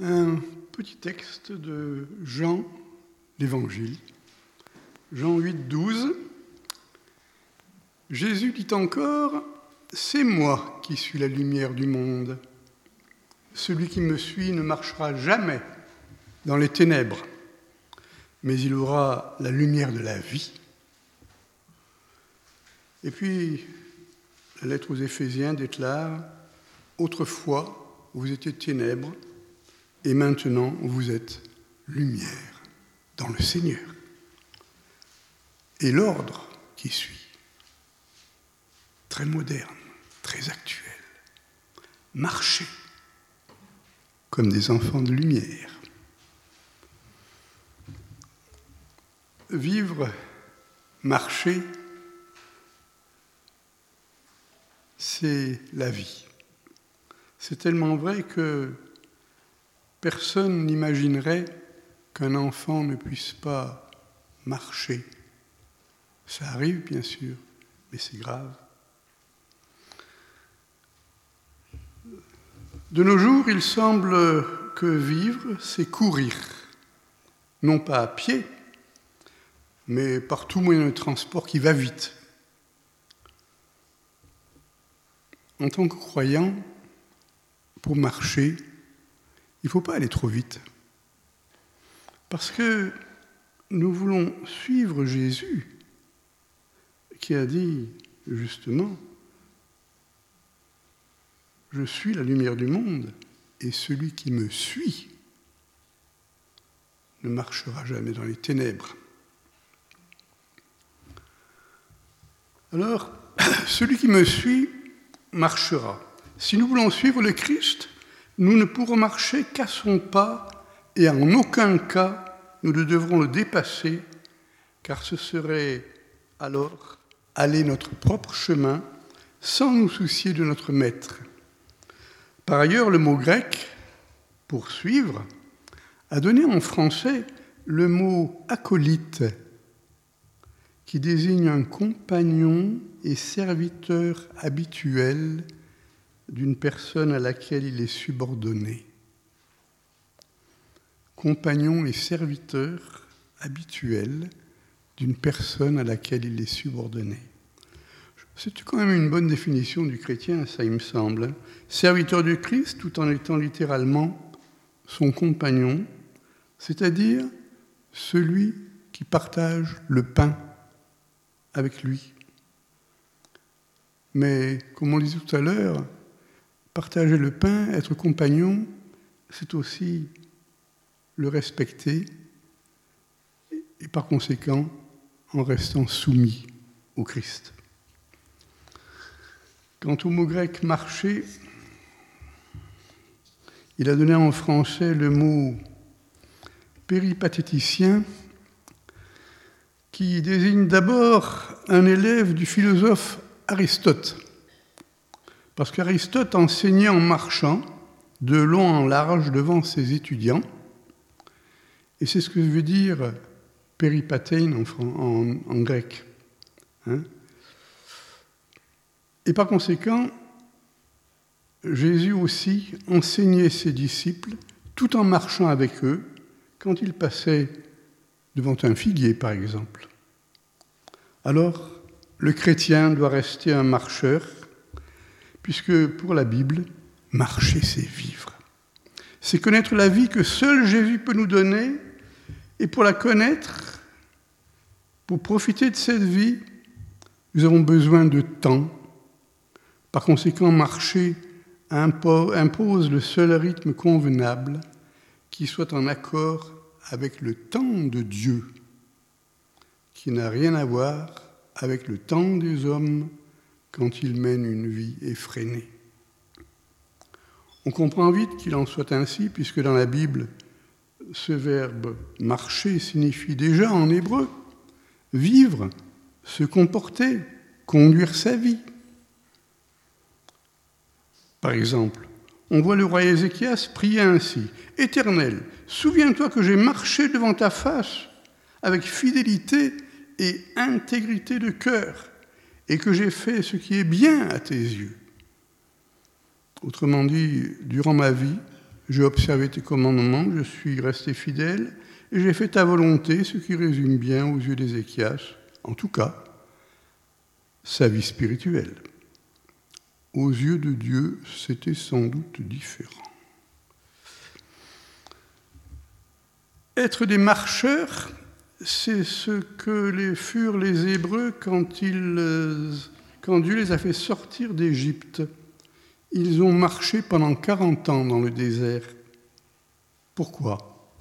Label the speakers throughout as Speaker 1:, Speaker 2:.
Speaker 1: un petit texte de Jean l'Évangile, Jean 8, 12. Jésus dit encore, C'est moi qui suis la lumière du monde. Celui qui me suit ne marchera jamais dans les ténèbres, mais il aura la lumière de la vie. Et puis, la lettre aux Éphésiens déclare, Autrefois, vous étiez ténèbres, et maintenant vous êtes lumière dans le Seigneur. Et l'ordre qui suit, très moderne, très actuel, marcher comme des enfants de lumière. Vivre, marcher, c'est la vie. C'est tellement vrai que Personne n'imaginerait qu'un enfant ne puisse pas marcher. Ça arrive, bien sûr, mais c'est grave. De nos jours, il semble que vivre, c'est courir, non pas à pied, mais par tout moyen de transport qui va vite. En tant que croyant, pour marcher, il ne faut pas aller trop vite. Parce que nous voulons suivre Jésus qui a dit justement, je suis la lumière du monde et celui qui me suit ne marchera jamais dans les ténèbres. Alors, celui qui me suit marchera. Si nous voulons suivre le Christ, nous ne pourrons marcher qu'à son pas et en aucun cas nous ne devrons le dépasser, car ce serait alors aller notre propre chemin sans nous soucier de notre maître. Par ailleurs, le mot grec, pour suivre, a donné en français le mot acolyte, qui désigne un compagnon et serviteur habituel d'une personne à laquelle il est subordonné. Compagnon et serviteur habituel d'une personne à laquelle il est subordonné. C'est quand même une bonne définition du chrétien, ça il me semble. Serviteur du Christ tout en étant littéralement son compagnon, c'est-à-dire celui qui partage le pain avec lui. Mais comme on disait tout à l'heure, Partager le pain, être compagnon, c'est aussi le respecter et par conséquent en restant soumis au Christ. Quant au mot grec marcher, il a donné en français le mot péripatéticien qui désigne d'abord un élève du philosophe Aristote. Parce qu'Aristote enseignait en marchant de long en large devant ses étudiants. Et c'est ce que veut dire péripatein en, grec. Hein. et par conséquent, Jésus aussi enseignait ses disciples tout en marchant avec eux quand il passait devant un figuier, par exemple. Alors, le chrétien doit rester un marcheur puisque pour la Bible, marcher, c'est vivre. C'est connaître la vie que seul Jésus peut nous donner, et pour la connaître, pour profiter de cette vie, nous avons besoin de temps. Par conséquent, marcher impose le seul rythme convenable qui soit en accord avec le temps de Dieu, qui n'a rien à voir avec le temps des hommes quand il mène une vie effrénée. On comprend vite qu'il en soit ainsi, puisque dans la Bible, ce verbe marcher signifie déjà en hébreu vivre, se comporter, conduire sa vie. Par exemple, on voit le roi Ézéchias prier ainsi Éternel, souviens-toi que j'ai marché devant ta face avec fidélité et intégrité de cœur et que j'ai fait ce qui est bien à tes yeux. Autrement dit, durant ma vie, J'ai observé tes commandements, je suis resté fidèle, et j'ai fait ta volonté, ce qui résume bien aux yeux d'Ézéchias, en tout cas, sa vie spirituelle. Aux yeux de Dieu, c'était sans doute différent. Être des marcheurs, c'est ce que furent les Hébreux quand, ils, quand Dieu les a fait sortir d'Égypte. Ils ont marché pendant 40 ans dans le désert. Pourquoi?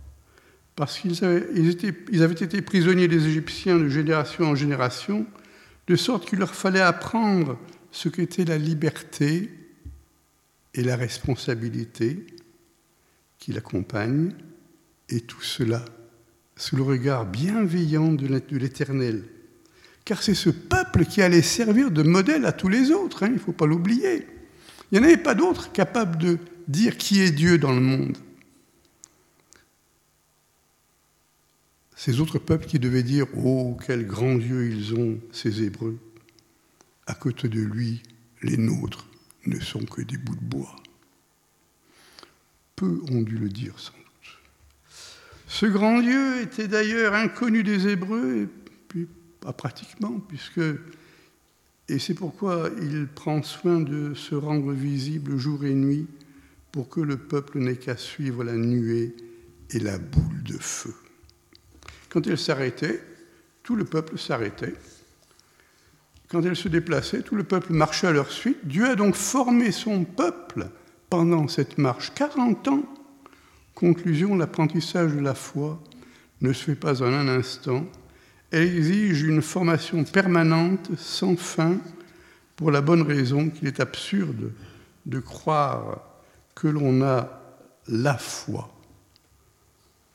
Speaker 1: Parce qu'ils avaient, été prisonniers des Égyptiens de génération en génération, de sorte qu'il leur fallait apprendre ce qu'était la liberté et la responsabilité qui l'accompagnent, et tout cela sous le regard bienveillant de l'Éternel. Car c'est ce peuple qui allait servir de modèle à tous les autres, hein, il ne faut pas l'oublier. Il n'y en avait pas d'autres capables de dire qui est Dieu dans le monde. Ces autres peuples qui devaient dire Oh, quel grand Dieu ils ont, ces Hébreux. À côté de lui, les nôtres ne sont que des bouts de bois. Peu ont dû le dire sans ce grand Dieu était d'ailleurs inconnu des Hébreux, pas pratiquement, puisque, et c'est pourquoi il prend soin de se rendre visible jour et nuit pour que le peuple n'ait qu'à suivre la nuée et la boule de feu. Quand elle s'arrêtait, tout le peuple s'arrêtait. Quand elle se déplaçait, tout le peuple marchait à leur suite. Dieu a donc formé son peuple pendant cette marche, 40 ans Conclusion, l'apprentissage de la foi ne se fait pas en un instant. Elle exige une formation permanente, sans fin, pour la bonne raison qu'il est absurde de croire que l'on a la foi,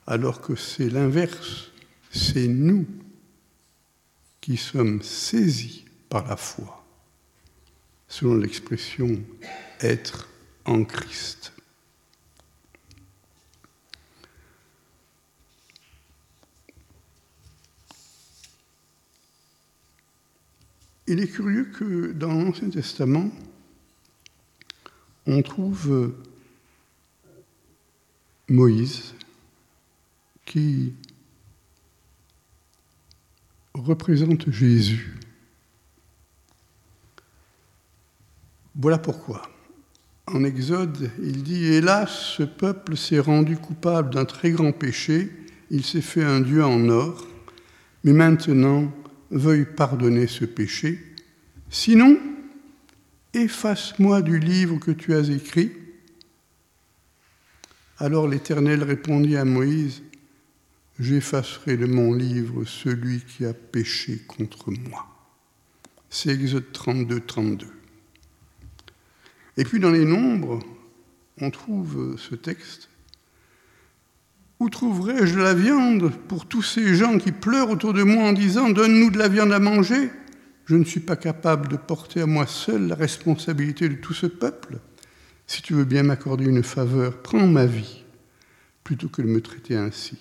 Speaker 1: alors que c'est l'inverse, c'est nous qui sommes saisis par la foi, selon l'expression être en Christ. Il est curieux que dans l'Ancien Testament, on trouve Moïse qui représente Jésus. Voilà pourquoi. En Exode, il dit Hélas, ce peuple s'est rendu coupable d'un très grand péché, il s'est fait un Dieu en or, mais maintenant veuille pardonner ce péché. Sinon, efface-moi du livre que tu as écrit. Alors l'Éternel répondit à Moïse, J'effacerai de mon livre celui qui a péché contre moi. C'est Exode 32, 32. Et puis dans les nombres, on trouve ce texte où trouverai-je la viande pour tous ces gens qui pleurent autour de moi en disant Donne-nous de la viande à manger? Je ne suis pas capable de porter à moi seul la responsabilité de tout ce peuple. Si tu veux bien m'accorder une faveur, prends ma vie plutôt que de me traiter ainsi.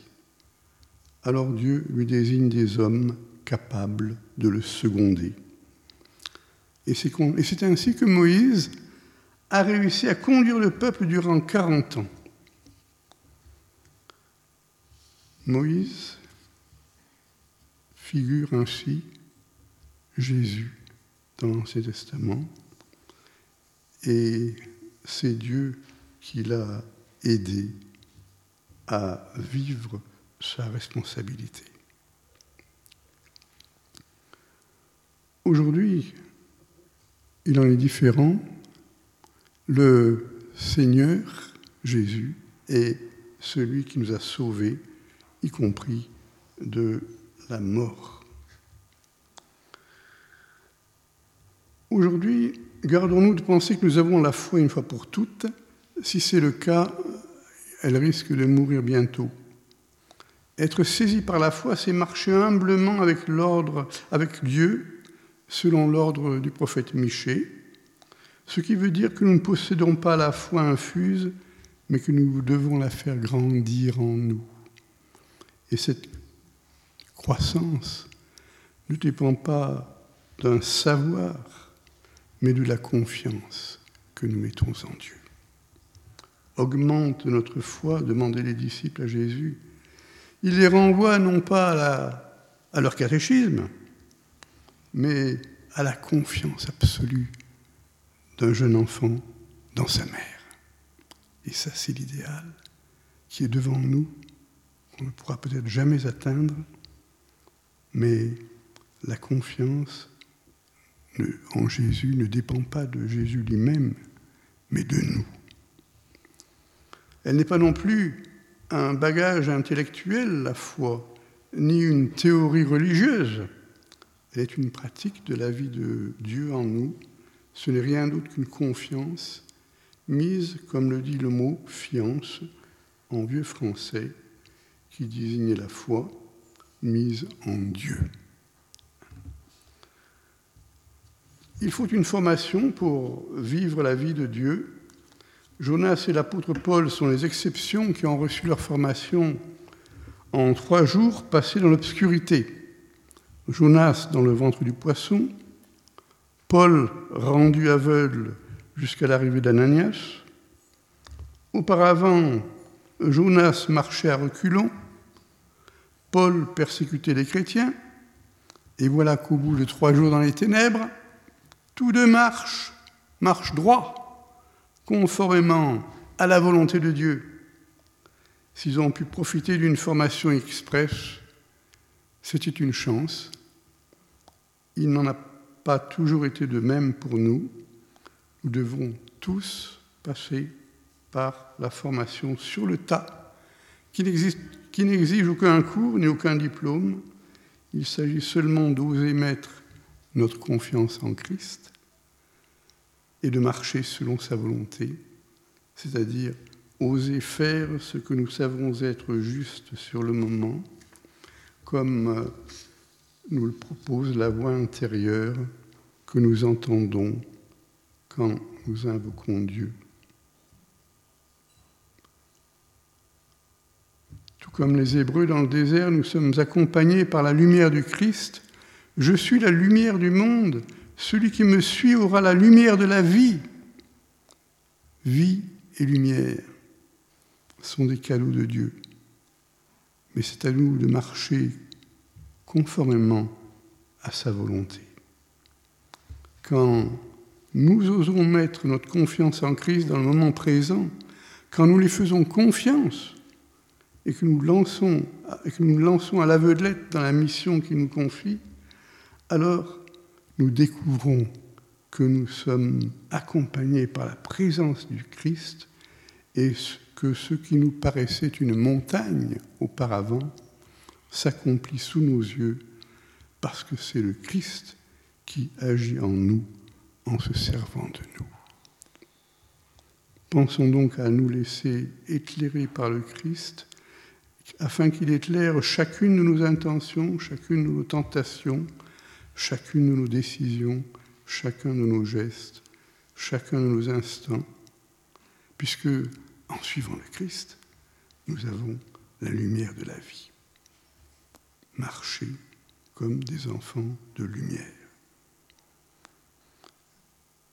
Speaker 1: Alors Dieu lui désigne des hommes capables de le seconder. Et c'est ainsi que Moïse a réussi à conduire le peuple durant 40 ans. Moïse figure ainsi Jésus dans l'Ancien Testament et c'est Dieu qui l'a aidé à vivre sa responsabilité. Aujourd'hui, il en est différent. Le Seigneur Jésus est celui qui nous a sauvés y compris de la mort. Aujourd'hui, gardons-nous de penser que nous avons la foi une fois pour toutes. Si c'est le cas, elle risque de mourir bientôt. Être saisi par la foi, c'est marcher humblement avec l'ordre, avec Dieu, selon l'ordre du prophète Michée, ce qui veut dire que nous ne possédons pas la foi infuse, mais que nous devons la faire grandir en nous. Et cette croissance ne dépend pas d'un savoir, mais de la confiance que nous mettons en Dieu. augmente notre foi, demandaient les disciples à Jésus. Il les renvoie non pas à, leur catéchisme, mais à la confiance absolue d'un jeune enfant dans sa mère. Et ça, c'est l'idéal qui est devant nous, qu'on ne pourra peut-être jamais atteindre, mais la confiance en Jésus ne dépend pas de Jésus lui-même, mais de nous. Elle n'est pas non plus un bagage intellectuel, la foi, ni une théorie religieuse. Elle est une pratique de la vie de Dieu en nous. Ce n'est rien d'autre qu'une confiance mise, comme le dit le mot fiance en vieux français, qui désignait la foi mise en Dieu. Il faut une formation pour vivre la vie de Dieu. Jonas et l'apôtre Paul sont les exceptions qui ont reçu leur formation en trois jours passés dans l'obscurité. Jonas dans le ventre du poisson, Paul rendu aveugle jusqu'à l'arrivée d'Ananias. Auparavant, Jonas marchait à reculons, Paul persécutait les chrétiens, et voilà qu'au bout de trois jours dans les ténèbres, tous deux marchent, marchent droit, conformément à la volonté de Dieu. S'ils ont pu profiter d'une formation express, c'était une chance. Il n'en a pas toujours été de même pour nous. Nous devons tous passer par la formation sur le tas, qui n'exige aucun cours ni aucun diplôme. Il s'agit seulement d'oser mettre notre confiance en Christ et de marcher selon sa volonté, c'est-à-dire oser faire ce que nous savons être juste sur le moment, comme euh, nous le propose la voix intérieure que nous entendons quand nous invoquons Dieu. Comme les Hébreux dans le désert, nous sommes accompagnés par la lumière du Christ je suis la lumière du monde. Celui qui me suit aura la lumière de la vie. Vie et lumière sont des cadeaux de Dieu. Mais c'est à nous de marcher conformément à sa volonté. Quand nous osons mettre notre confiance en Christ dans le moment présent, quand nous lui faisons confiance et que nous lançons, que nous lançons à l'aveuglette dans la mission qu'il nous confie, alors nous découvrons que nous sommes accompagnés par la présence du Christ et que ce qui nous paraissait une montagne auparavant s'accomplit sous nos yeux parce que c'est le Christ qui agit en nous en se servant de nous. Pensons donc à nous laisser éclairer par le Christ afin qu'il éclaire chacune de nos intentions, chacune de nos tentations, chacune de nos décisions, chacun de nos gestes, chacun de nos instants, puisque en suivant le Christ, nous avons la lumière de la vie. Marcher comme des enfants de lumière.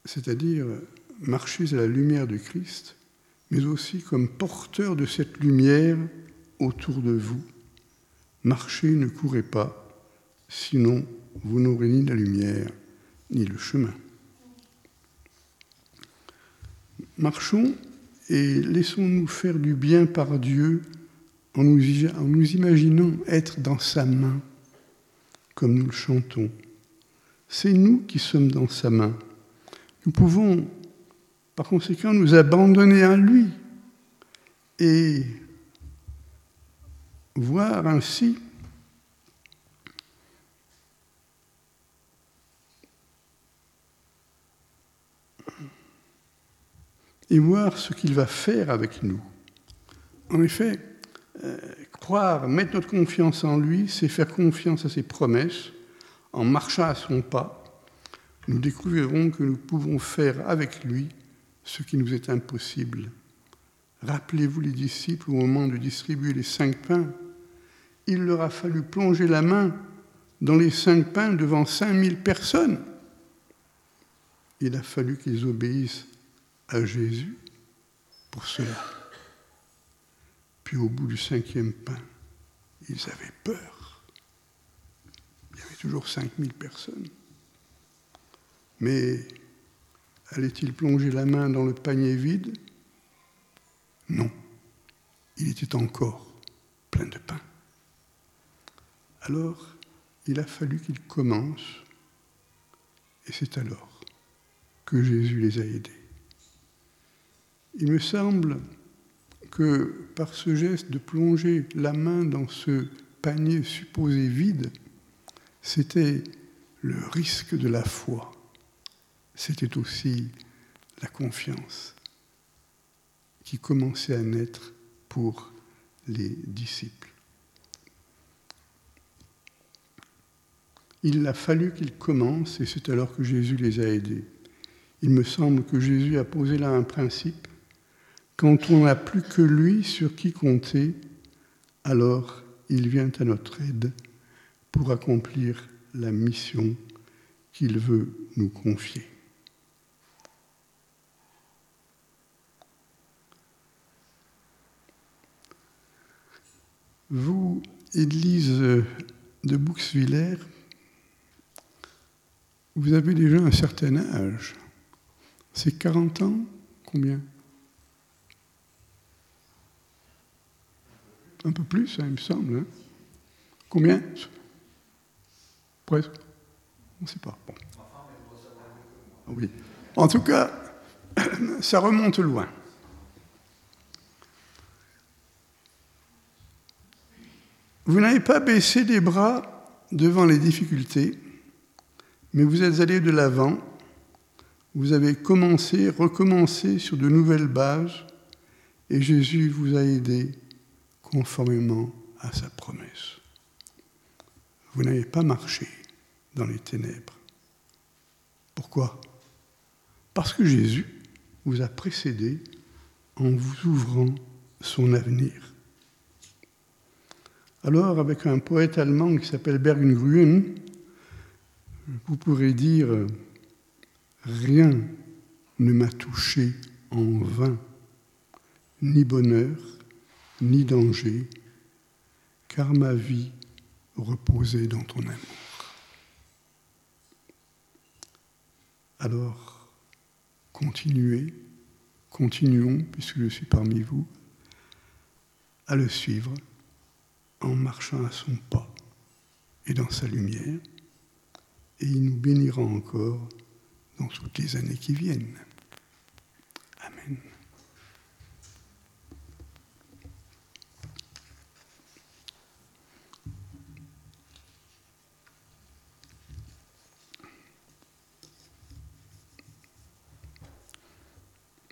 Speaker 1: C'est-à-dire marcher à la lumière du Christ, mais aussi comme porteur de cette lumière autour de vous. Marchez, ne courez pas, sinon vous n'aurez ni la lumière ni le chemin. Marchons et laissons-nous faire du bien par Dieu en nous, imaginant être dans sa main, comme nous le chantons. C'est nous qui sommes dans sa main. Nous pouvons, par conséquent, nous abandonner à lui et voir ainsi et voir ce qu'il va faire avec nous. En effet, euh, croire, mettre notre confiance en lui, c'est faire confiance à ses promesses. En marchant à son pas, nous découvrirons que nous pouvons faire avec lui ce qui nous est impossible. Rappelez-vous les disciples au moment de distribuer les cinq pains. Il leur a fallu plonger la main dans les cinq pains devant cinq mille personnes. Il a fallu qu'ils obéissent à Jésus pour cela. Puis au bout du cinquième pain, ils avaient peur. Il y avait toujours 5000 personnes. Mais allait-il plonger la main dans le panier vide? Non. Il était encore plein de pain. Alors, il a fallu qu'il commence, et c'est alors que Jésus les a aidés. Il me semble que par ce geste de plonger la main dans ce panier supposé vide, c'était le risque de la foi. C'était aussi la confiance qui commençait à naître pour les disciples. Il a fallu qu'ils commencent et c'est alors que Jésus les a aidés. Il me semble que Jésus a posé là un principe. Quand on n'a plus que lui sur qui compter, alors il vient à notre aide pour accomplir la mission qu'il veut nous confier. Vous, Église de Bouxwiller, vous avez déjà un certain âge. C'est 40 ans Combien? Un peu plus, hein, il me semble. Hein. Combien? Presque On ne sait pas. Oui. En tout cas, ça remonte loin. Vous n'avez pas baissé les bras devant les difficultés mais vous êtes allé de l'avant, vous avez commencé, recommencé sur de nouvelles bases, et Jésus vous a aidé conformément à sa promesse. Vous n'avez pas marché dans les ténèbres. Pourquoi? Parce que Jésus vous a précédé en vous ouvrant son avenir. Alors, avec un poète allemand qui s'appelle Bergengruen, vous pourrez dire Rien ne m'a touché en vain, ni bonheur, ni danger, car ma vie reposait dans ton amour. Alors, continuez, continuons, puisque je suis parmi vous, à le suivre en marchant à son pas et dans sa lumière et il nous bénira encore dans toutes les années qui viennent. Amen.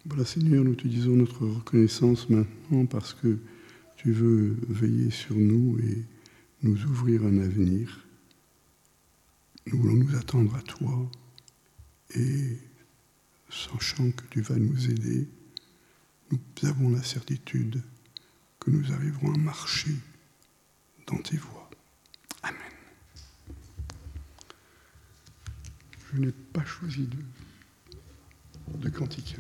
Speaker 1: Voilà Seigneur, nous te disons notre reconnaissance maintenant parce que tu veux veiller sur nous et nous ouvrir un avenir. Nous voulons nous attendre à toi et sachant que tu vas nous aider, nous avons la certitude que nous arriverons à marcher dans tes voies. Amen. Je n'ai pas choisi de, cantique.